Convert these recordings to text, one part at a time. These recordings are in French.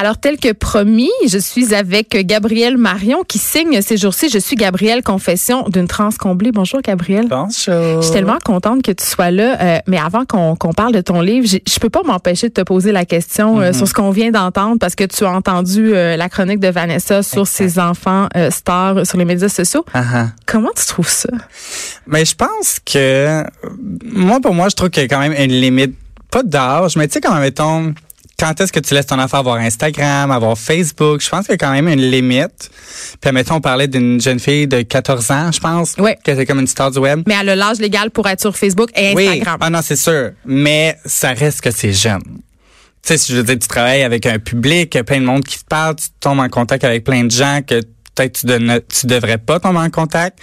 Alors, tel que promis, je suis avec Gabrielle Marion qui signe ces jours-ci. Je suis Gabrielle Confession d'une comblée. Bonjour, Gabrielle. Bonjour. Je suis tellement contente que tu sois là. Euh, mais avant qu'on parle de ton livre, je peux pas m'empêcher de te poser la question euh, Mm-hmm. sur ce qu'on vient d'entendre parce que tu as entendu euh, la chronique de Vanessa sur ses enfants stars sur les médias sociaux. Uh-huh. Comment tu trouves ça? Mais je pense que moi pour moi je trouve qu'il y a quand même une limite pas d'âge mais tu sais quand même mettons quand est-ce que tu laisses ton enfant avoir Instagram, avoir Facebook? Je pense qu'il y a quand même une limite. Puis, mettons, on parlait d'une jeune fille de 14 ans, je pense. Ouais. Que c'est comme une star du web. Mais elle a l'âge légal pour être sur Facebook et Oui. Instagram. Ah non, c'est sûr. Mais ça reste que c'est jeune. Tu sais, si je veux dire, tu travailles avec un public, plein de monde qui te parle, tu tombes en contact avec plein de gens que peut-être tu, tu devrais pas tomber en contact.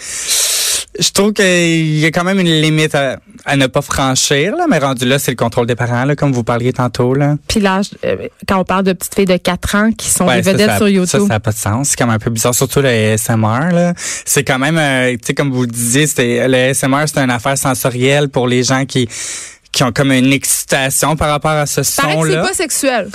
Je trouve qu'il y a quand même une limite à, à ne pas franchir, là, mais rendu là, c'est le contrôle des parents, là, comme vous parliez tantôt. Là. Puis l'âge, euh, quand on parle de petites filles de 4 ans qui sont Ouais, des ça, vedettes ça, sur Ça, YouTube. ça n'a pas de sens. C'est quand même un peu bizarre, surtout le ASMR. Là. C'est quand même, euh, tu sais, comme vous le disiez, le ASMR, c'est une affaire sensorielle pour les gens qui qui ont comme une excitation par rapport à ce que c'est son-là. pas sexuel.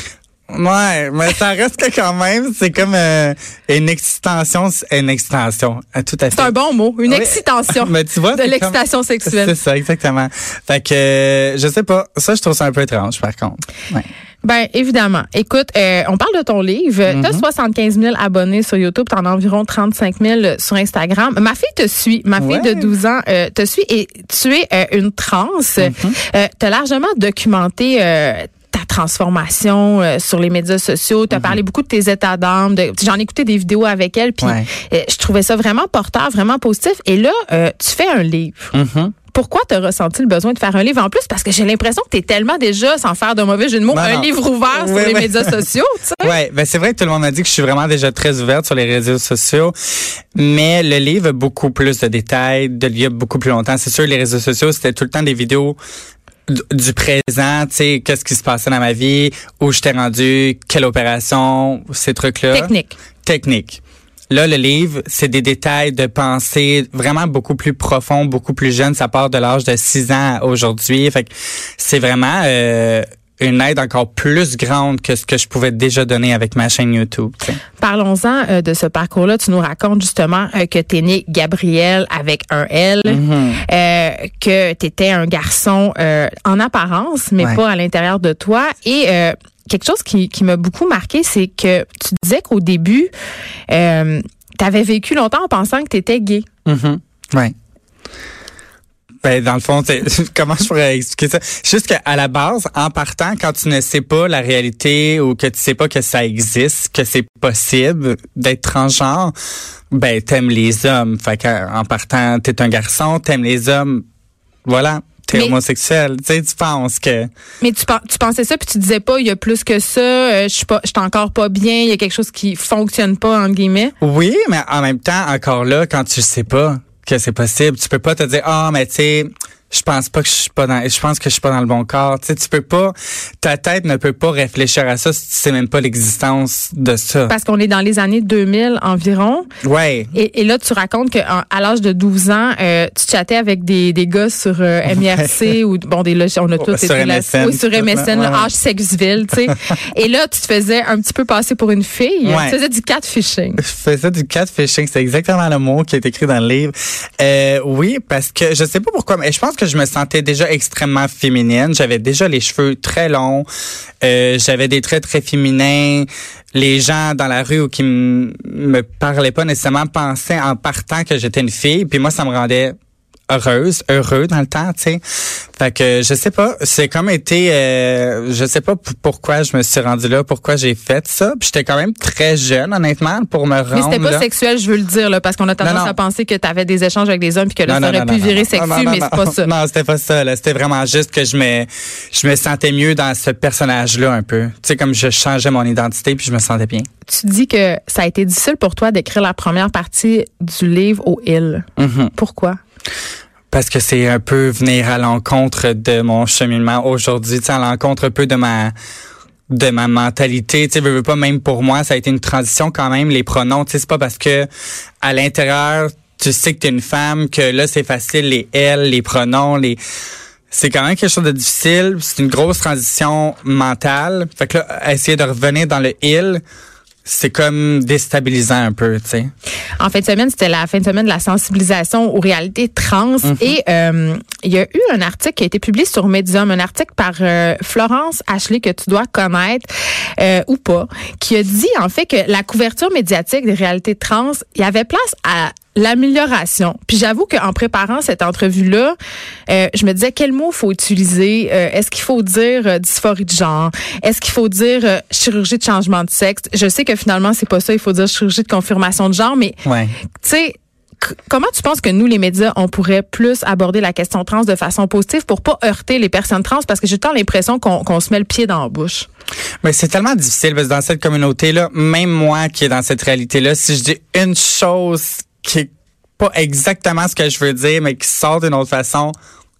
Ouais, mais ça reste que quand même, c'est comme euh, une excitation, une excitation, euh, tout à fait. C'est un bon mot, une Oui. excitation. Mais tu vois, de c'est l'excitation comme- sexuelle. C'est ça, exactement. Fait que, euh, je sais pas, ça, je trouve ça un peu étrange, par contre. Ouais. Ben évidemment. Écoute, euh, on parle de ton livre. Mm-hmm. Tu as 75 000 abonnés sur YouTube, tu en as environ 35 000 sur Instagram. Ma fille te suit. Ma fille Ouais. de 12 ans euh, te suit et tu es euh, une trans. Tu as largement documenté euh, ta transformation euh, sur les médias sociaux. Tu as parlé beaucoup de tes états d'âme. J'en ai écouté des vidéos avec elle, puis Ouais. euh, je trouvais ça vraiment porteur, vraiment positif. Et là, euh, tu fais un livre. Mhm. Pourquoi tu as ressenti le besoin de faire un livre en plus? Parce que j'ai l'impression que tu es tellement déjà, sans faire de mauvais jeu de mots, un non. livre ouvert sur Oui, les oui. médias sociaux. Ouais, ben c'est vrai que tout le monde m'a dit que je suis vraiment déjà très ouverte sur les réseaux sociaux, mais le livre a beaucoup plus de détails, de lieux beaucoup plus longtemps. C'est sûr, les réseaux sociaux, c'était tout le temps des vidéos du- présent, tu sais, qu'est-ce qui se passait dans ma vie, où j'étais rendu, quelle opération, ces trucs-là. Technique. Technique. Là, le livre, c'est des détails de pensée vraiment beaucoup plus profonds, beaucoup plus jeunes. Ça part de l'âge de 6 ans à aujourd'hui. Fait que c'est vraiment euh, une aide encore plus grande que ce que je pouvais déjà donner avec ma chaîne YouTube. Parlons-en euh, de ce parcours-là. Tu nous racontes justement euh, que tu es né Gabriel avec un L, Mm-hmm. euh, que tu étais un garçon en apparence, mais Ouais. pas à l'intérieur de toi. Et quelque chose qui, qui m'a beaucoup marqué, c'est que tu disais qu'au début, tu avais vécu longtemps en pensant que tu étais gay. Mhm. Ouais. Ben, dans le fond, comment je pourrais expliquer ça? Juste qu'à la base, en partant, quand tu ne sais pas la réalité ou que tu sais pas que ça existe, que c'est possible d'être transgenre, ben, t'aimes les hommes. Fait qu'en partant, t'es un garçon, t'aimes les hommes. Voilà. T'es Mais- homosexuel. Tu sais, tu penses que. Mais tu, tu pensais ça, puis tu disais pas, il y a plus que ça, euh, je suis pas, je suis encore pas bien, il y a quelque chose qui fonctionne pas, entre guillemets? Oui, mais en même temps, encore là, quand tu sais pas que c'est possible, tu peux pas te dire ah mais tu sais, je pense pas que je suis pas dans, je pense que je suis pas dans le bon corps. Tu sais, tu peux pas, ta tête ne peut pas réfléchir à ça si tu sais même pas l'existence de ça. Parce qu'on est dans les années 2000 environ. Ouais. Et, et là, tu racontes qu'à l'âge de 12 ans, euh, tu chattais avec des, des gars sur euh, MIRC ou bon des on a tous Sur été là MSN, oui, sur. MSN, Ouais, âge Sexville, tu sais. et là, tu te faisais un petit peu passer pour une fille. Ouais. Tu faisais du catfishing. Je faisais du catfishing, c'est exactement le mot qui est écrit dans le livre. Euh, oui, parce que je sais pas pourquoi, mais je pense que je me sentais déjà extrêmement féminine. J'avais déjà les cheveux très longs, euh, j'avais des traits très féminins. Les gens dans la rue ou qui me parlaient pas nécessairement pensaient en partant que j'étais une fille. Puis moi, ça me rendait heureuse, heureux dans le temps, tu sais. Fait que je sais pas, c'est comme été, euh, je sais pas pourquoi je me suis rendu là, pourquoi j'ai fait ça. Puis j'étais quand même très jeune, honnêtement, pour me rendre Mais c'était pas là. sexuel, je veux le dire, là, parce qu'on a tendance Non, non. à penser que tu avais des échanges avec des hommes puis que là, Non, ça aurait pu virer sexu, mais c'est pas ça. Non, c'était pas ça. là. C'était vraiment juste que je me, je me sentais mieux dans ce personnage-là un peu. Tu sais, comme je changeais mon identité puis je me sentais bien. Tu dis que ça a été difficile pour toi d'écrire la première partie du livre au Hill. Mhm. Pourquoi? Parce que c'est un peu venir à l'encontre de mon cheminement aujourd'hui, tu à l'encontre un peu de ma de ma mentalité. Tu sais, veux, veux pas même pour moi, ça a été une transition quand même. Les pronoms, tu sais, c'est pas parce que à l'intérieur tu sais que t'es une femme que là c'est facile les elle, les pronoms, les c'est quand même quelque chose de difficile. C'est une grosse transition mentale. Fait que là, essayer de revenir dans le il, c'est comme déstabilisant un peu, tu sais. En fin de semaine, c'était la fin de semaine de la sensibilisation aux réalités trans. Mhm. Et euh, il y a eu un article qui a été publié sur Medium, un article par euh, Florence Ashley que tu dois connaître euh, ou pas, qui a dit en fait que la couverture médiatique des réalités trans, il y avait place à l'amélioration. Puis j'avoue qu'en préparant cette entrevue-là, euh, je me disais quel mot faut utiliser? Euh, Est-ce qu'il faut dire euh, dysphorie de genre? Est-ce qu'il faut dire euh, chirurgie de changement de sexe? Je sais que finalement, c'est pas ça. Il faut dire chirurgie de confirmation de genre. Mais, Ouais. tu sais, comment tu penses que nous, les médias, on pourrait plus aborder la question trans de façon positive pour pas heurter les personnes trans? Parce que j'ai tant l'impression qu'on qu'on se met le pied dans la bouche. Mais c'est tellement difficile parce que dans cette communauté-là, même moi qui est dans cette réalité-là, si je dis une chose qui est pas exactement ce que je veux dire, mais qui sort d'une autre façon,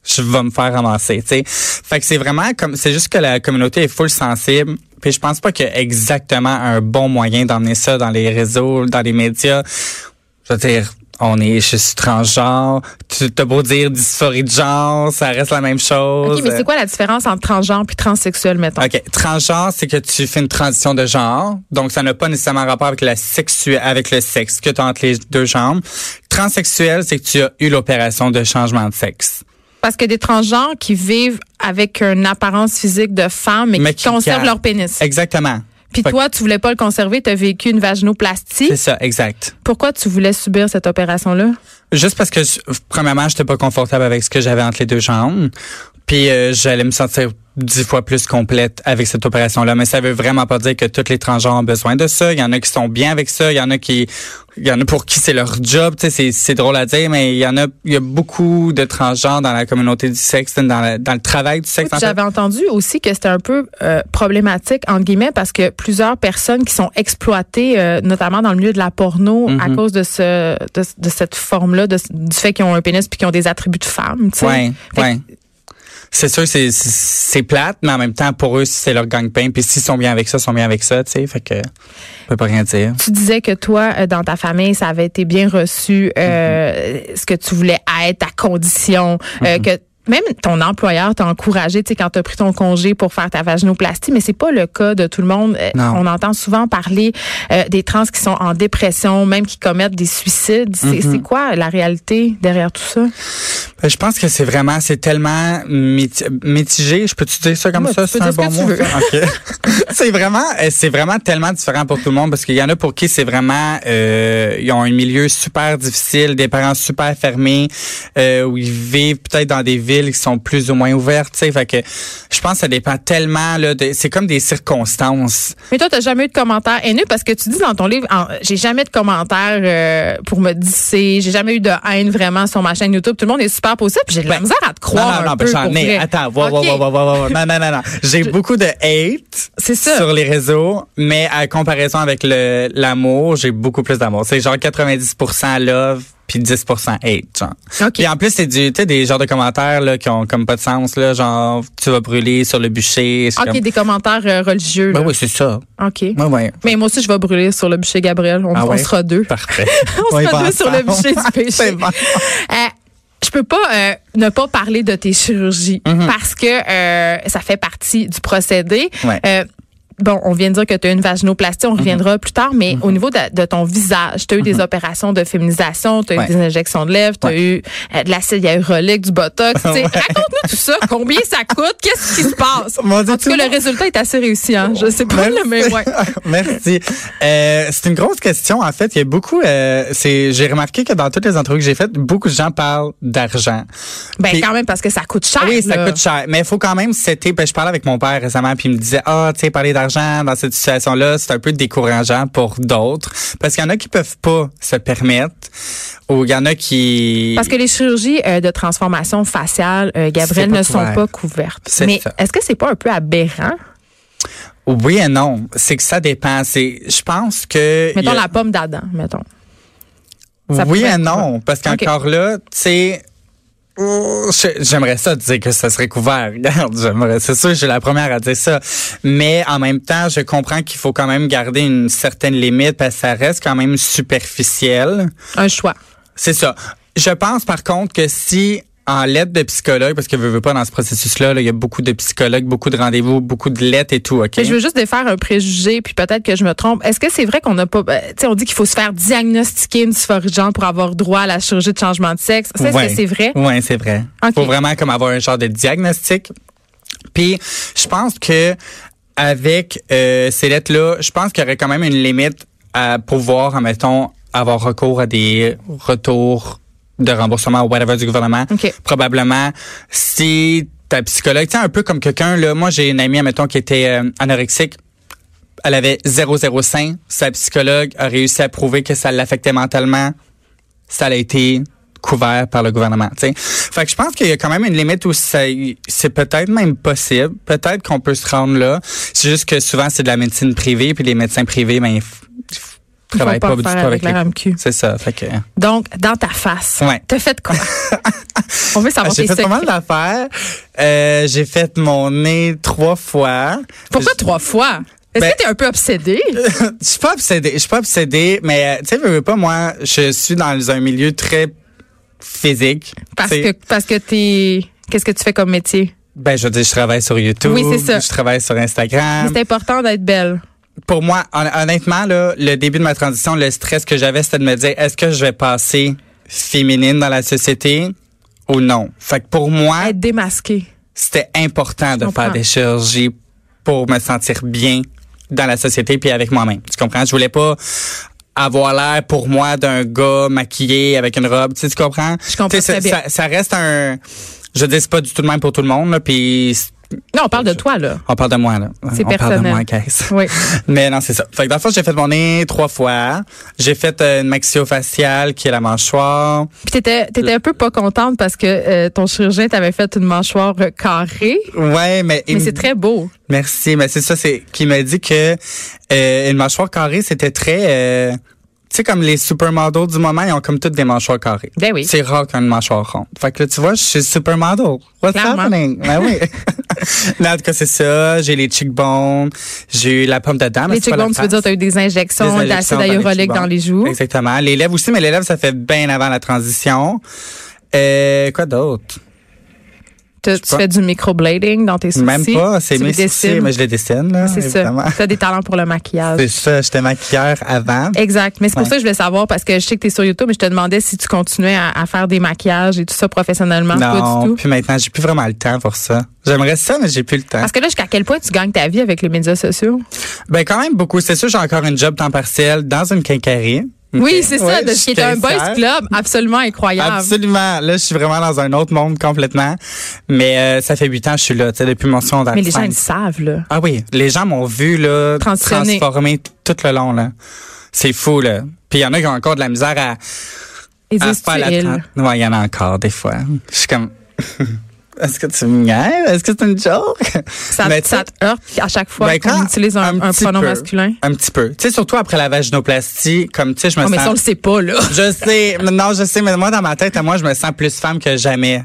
je vais me faire ramasser, tu sais. Fait que c'est vraiment comme, c'est juste que la communauté est full sensible. Puis je pense pas qu'il y a exactement un bon moyen d'emmener ça dans les réseaux, dans les médias. Je veux dire, on est, je suis transgenre. Tu t'as beau dire dysphorie de genre, ça reste la même chose. OK, mais c'est quoi la différence entre transgenre puis transsexuel, mettons? OK. Transgenre, c'est que tu fais une transition de genre. Donc, ça n'a pas nécessairement rapport avec la sexu avec le sexe que tu as entre les deux jambes. Transsexuel, c'est que tu as eu l'opération de changement de sexe. Parce que des transgenres qui vivent avec une apparence physique de femme, mais, Mais qui, qui conservent leur pénis. Exactement. Puis toi, tu voulais pas le conserver, tu as vécu une vaginoplastie. C'est ça, exact. Pourquoi tu voulais subir cette opération-là? Juste parce que, premièrement, j'étais pas confortable avec ce que j'avais entre les deux jambes. Puis, euh, j'allais me sentir dix fois plus complète avec cette opération-là. Mais ça veut vraiment pas dire que tous les transgenres ont besoin de ça. Il y en a qui sont bien avec ça. Il y en a qui, il y en a pour qui c'est leur job. Tu sais, c'est, drôle à dire, mais il y en a, il y a beaucoup de transgenres dans la communauté du sexe, dans, la- dans le travail du sexe. en fait. J'avais entendu aussi que c'était un peu euh, problématique, entre guillemets, parce que plusieurs personnes qui sont exploitées, euh, notamment dans le milieu de la porno, à Mhm. cause de ce de, de cette forme-là, du fait qu'ils ont un pénis puis qu'ils ont des attributs de femme. tu sais. Ouais, Fait que- ouais. C'est sûr, c'est, c'est- plate, mais en même temps, pour eux, c'est leur gagne-pain. Puis s'ils sont bien avec ça, ils sont bien avec ça, tu sais. Fait que, on peut pas rien dire. Tu disais que toi, euh, dans ta famille, ça avait été bien reçu, euh, Mhm. ce que tu voulais être, à condition, euh, que même ton employeur t'a encouragé, tu sais, quand tu as pris ton congé pour faire ta vaginoplastie, mais c'est pas le cas de tout le monde. Euh, Non. On entend souvent parler euh, des trans qui sont en dépression, même qui commettent des suicides. C'est Mhm. c'est quoi la réalité derrière tout ça? Ben, Je pense que c'est vraiment, c'est tellement miti- mitigé. Je peux-tu dire ça comme ça? peux C'est un ce bon mot? c'est vraiment, euh, c'est vraiment tellement différent pour tout le monde parce qu'il y en a pour qui c'est vraiment, euh, ils ont un milieu super difficile, des parents super fermés, euh, où ils vivent peut-être dans des villes qui sont plus ou moins ouvertes, tu sais. Fait que je pense que ça dépend tellement, là, de- c'est comme des circonstances. Mais toi, t'as jamais eu de commentaires haineux? Parce que tu dis dans ton livre, j'ai jamais de commentaires euh, pour me disser, j'ai jamais eu de haine vraiment sur ma chaîne YouTube. Tout le monde est super puis J'ai de la Ben, misère à te croire non, non, un non, peu. ben, j'en ai. Attends, wow, Ok. wow, wow, wow, wow, wow. Non, non, non, non. J'ai beaucoup de hate C'est ça. sur les réseaux, mais à comparaison avec le l'amour, j'ai beaucoup plus d'amour. C'est genre 90% love puis 10% hate, genre. OK. Puis en plus, c'est du, tu sais, des genres de commentaires là qui ont comme pas de sens là, genre tu vas brûler sur le bûcher. OK, comme- des commentaires euh, religieux. Ben oui, c'est ça. OK. Ouais, ouais. Mais moi aussi, je vais brûler sur le bûcher Gabriel. On, Ah on ouais? sera deux. Parfait. On sera va deux sur le bûcher du péché. bon. Euh, je peux pas euh, ne pas parler de tes chirurgies parce que euh, ça fait partie du procédé. Mhm. Ouais. Mhm. Bon, on vient de dire que tu as une vaginoplastie, on reviendra plus tard, mais au niveau de, de ton visage, tu as eu des opérations de féminisation, tu as Ouais. eu des injections de lèvres, tu as Ouais. eu euh, de l'acide hyaluronique, du botox. Raconte-nous tout ça, combien ça coûte, qu'est-ce qui se passe? En tout cas, le résultat est assez réussi. Hein? Je sais pas, Merci. là, mais ouais. Merci. Euh, c'est une grosse question. En fait, il y a beaucoup. Euh, c'est, j'ai remarqué que dans toutes les entrevues que j'ai faites, beaucoup de gens parlent d'argent. Ben, Puis- quand même, parce que ça coûte cher. Oui, ça coûte cher. Mais il faut quand même c'était. Ben, je parlais avec mon père récemment, puis il me disait Ah, tu sais, parler d'argent dans cette situation-là, c'est un peu décourageant pour d'autres. Parce qu'il y en a qui peuvent pas se permettre. Ou il y en a qui. Parce que les chirurgies euh, de transformation faciale, euh, Gabriel, ne sont pas couvertes. Mais est-ce que c'est pas un peu aberrant? Oui et non. C'est que ça dépend. C'est, je pense que. Mettons a- la pomme d'Adam, mettons. ça oui et non, parce qu'encore là, tu sais, Oh, J'aimerais ça dire que ça serait couvert. Regarde, j'aimerais, c'est sûr, je suis la première à dire ça. Mais en même temps, je comprends qu'il faut quand même garder une certaine limite parce que ça reste quand même superficiel. Un choix. C'est ça. Je pense par contre que si en lettre de psychologue, parce que je veux pas dans ce processus-là, là, il y a beaucoup de psychologues, beaucoup de rendez-vous, beaucoup de lettres et tout, OK? Mais Je veux juste défaire un préjugé, puis peut-être que je me trompe. Est-ce que c'est vrai qu'on n'a pas, ben, tu sais, on dit qu'il faut se faire diagnostiquer une dysphorie de genre pour avoir droit à la chirurgie de changement de sexe. Ça, est-ce Ouais. que c'est vrai? Oui, c'est vrai. Ok. faut vraiment comme avoir un genre de diagnostic. Puis, je pense que avec euh, ces lettres-là, je pense qu'il y aurait quand même une limite à pouvoir, admettons, avoir recours à des retours de remboursement ou whatever du gouvernement. OK. Probablement, si ta psychologue, tu sais, un peu comme quelqu'un, là, moi j'ai une amie, admettons, qui était euh, anorexique, elle avait 0,05. Sa psychologue a réussi à prouver que ça l'affectait mentalement. Ça a été couvert par le gouvernement. tu sais. Fait que je pense qu'il y a quand même une limite où ça- c'est peut-être même possible. Peut-être qu'on peut se rendre là. C'est juste que souvent, c'est de la médecine privée, puis les médecins privés, ben, font pas, pas du tout avec, avec la RAMQ. C'est ça. Fait que, Donc, dans ta face. Ouais. T'as fait quoi? on veut savoir j'ai tes fait pas mal d'affaires. Euh, j'ai fait mon nez trois fois. Pourquoi trois fois? Est-ce Ben- que t'es un peu obsédé? Je suis pas obsédé, je suis pas obsédé, mais euh, tu sais, veux, pas moi, je suis dans un milieu très physique. Parce que, parce que t'es, qu'est-ce que tu fais comme métier? ben je veux dire, je travaille sur YouTube, Oui, c'est ça. je travaille sur Instagram. C'est important d'être belle. Pour moi, hon- honnêtement là, le début de ma transition, le stress que j'avais, c'était de me dire, est-ce que je vais passer féminine dans la société ou non? Fait que pour moi, Être démasqué. c'était important de faire des chirurgies pour me sentir bien dans la société puis avec moi-même. Tu comprends? Je voulais pas avoir l'air pour moi d'un gars maquillé avec une robe. Tu, sais, tu comprends? Je comprends ça, bien. ça, ça reste un... Je c'est pas du tout le même pour tout le monde. Là, puis Non, on parle de toi, là. on parle de moi. là. C'est on parle de personnel. moi, Caisse. Oui. Mais non, c'est ça. Fait que dans le fond, j'ai fait mon nez trois fois. J'ai fait euh, une maxillofaciale qui est la mâchoire. Puis t'étais, t'étais un peu pas contente parce que euh, ton chirurgien t'avait fait une mâchoire carrée. Ouais, mais... Mais c'est très beau. Merci, mais c'est ça, c'est qui m'a dit que euh, une mâchoire carrée, c'était très... euh, tu sais, comme les supermodels du moment, ils ont comme toutes des mâchoires carrées. Ben oui. C'est rare qu'une mâchoire ronde. Fait que là, tu vois, je suis supermodel. What's Clairement. happening? Ben oui. Mais en tout cas, c'est ça. J'ai les cheekbones. J'ai eu la pomme de dame. Les cheekbones, tu veux dire, t'as eu des injections d'acide dans hyaluronique dans cheekbones. les joues. Exactement. Les lèvres aussi, mais les lèvres, ça fait bien avant la transition. Euh, quoi d'autre? Tu, pas. fais du microblading dans tes sourcils. Même pas. C'est mes dessines. mais je les dessine, là. C'est ça. Tu as des talents pour le maquillage. C'est ça. J'étais maquilleur avant. Exact. Mais c'est pour Ouais. ça que je voulais savoir, parce que je sais que tu es sur YouTube, mais je te demandais si tu continuais à, à faire des maquillages et tout ça professionnellement. Pas Non, du tout. puis maintenant, j'ai plus vraiment le temps pour ça. J'aimerais ça, mais j'ai plus le temps. Parce que là, jusqu'à quel point tu gagnes ta vie avec les médias sociaux? Ben, quand même beaucoup. C'est sûr, j'ai encore une job temps partiel dans une quincaillerie. Oui, c'est ça, Ouais, de je ce qui est suis un boys club absolument incroyable. Absolument. Là, je suis vraiment dans un autre monde complètement. Mais euh, ça fait huit ans que je suis là, tu sais, depuis mon secondaire. Mais les gens, ils savent, là. Ah oui, les gens m'ont vu là transformer tout le long là. C'est fou là. Puis il y en a qui ont encore de la misère à, Ils à faire la il. Ouais, il y en a encore des fois. Je suis comme Est-ce que tu me? Est-ce que c'est une joke? Ça, ça te heurte à chaque fois Ben, qu'on utilise un, pronom peu. masculin? Un petit peu. Tu sais, surtout après la vaginoplastie, comme tu sais, je me Oh, mais ça, on sens. le sait pas, là. Je sais, non, je sais, mais moi, dans ma tête, moi, je me sens plus femme que jamais.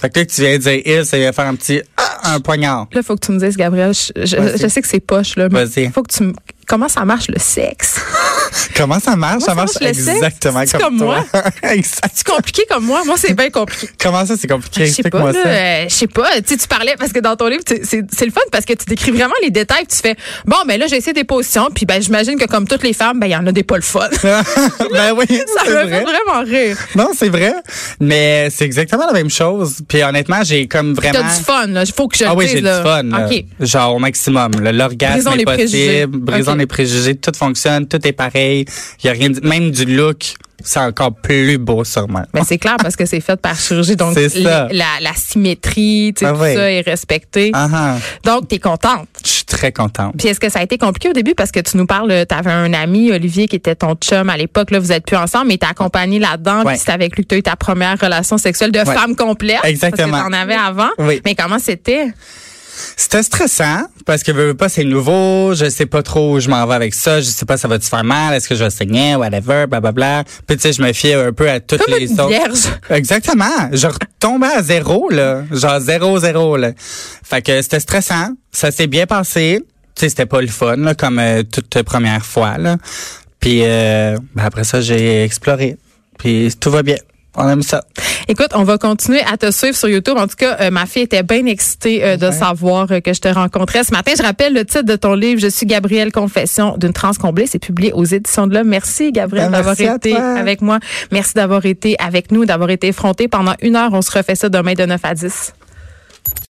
Fait que là, que tu viens de dire il, ça vient faire un petit, ah, un poignard. Là, faut que tu me dises, Gabriel, je, je- sais que c'est poche, là, mais Vas-y. faut que tu me... Comment ça marche, le sexe? Comment ça marche? Moi, ça marche le sexe? exactement comme, comme toi. exact. C'est compliqué comme moi? Moi, c'est bien compliqué. Comment ça, c'est compliqué? Je sais pas, ça. euh, je sais pas. Tu parlais parce que dans ton livre, c'est le fun parce que tu décris vraiment les détails. Tu fais bon, ben là, j'ai essayé des positions, puis ben j'imagine que comme toutes les femmes, ben il y en a des pas le fun. ben oui, ça me vrai. fait vraiment rire. Non, c'est vrai. Mais c'est exactement la même chose. Puis honnêtement, j'ai comme vraiment. T'as du fun, là. Il faut que je Ah oui, j'ai du fun. là. OK. Genre au maximum. L'orgasme est les préjugés. possible. Brisons OK. Les préjugés. Tout fonctionne. Tout est pareil. Il y a rien de- Même du look, c'est encore plus beau sûrement. Mais c'est clair parce que c'est fait par chirurgie, donc la, la symétrie, tu sais, Ah tout ça est respecté. Ah ah. Donc, t'es contente. Je suis très contente. Puis est-ce que ça a été compliqué au début? Parce que tu nous parles, tu avais un ami, Olivier, qui était ton chum à l'époque, là, vous êtes plus ensemble, mais t'as accompagné là-dedans, Ouais. puis c'est avec lui que tu as eu ta première relation sexuelle de Ouais. femme complète. Exactement. Parce que t'en avais avant. Oui. Mais comment c'était? C'était stressant parce que veux, veux pas c'est nouveau, je sais pas trop où je m'en vais avec ça, je sais pas ça va te faire mal, est-ce que je vais saigner, whatever, blablabla. Puis tu sais, je me fiais un peu à toutes Comme les une autres. vierge. Exactement. Je retombais à zéro là, genre zéro zéro là. Fait que c'était stressant, ça s'est bien passé. Tu sais, c'était pas le fun là, comme euh, toute première fois là. Puis euh, ben, après ça, j'ai exploré. Puis tout va bien. On aime ça. Écoute, on va continuer à te suivre sur YouTube. En tout cas, euh, ma fille était bien excitée euh, de savoir euh, que je te rencontrais ce matin. Je rappelle le titre de ton livre, Je suis Gabrielle Confession d'une transcomblée. C'est publié aux éditions de l'Homme. Merci, Gabrielle, Ben, d'avoir été toi. avec moi. Merci d'avoir été avec nous, d'avoir été effronté pendant une heure. On se refait ça demain de 9 à 10.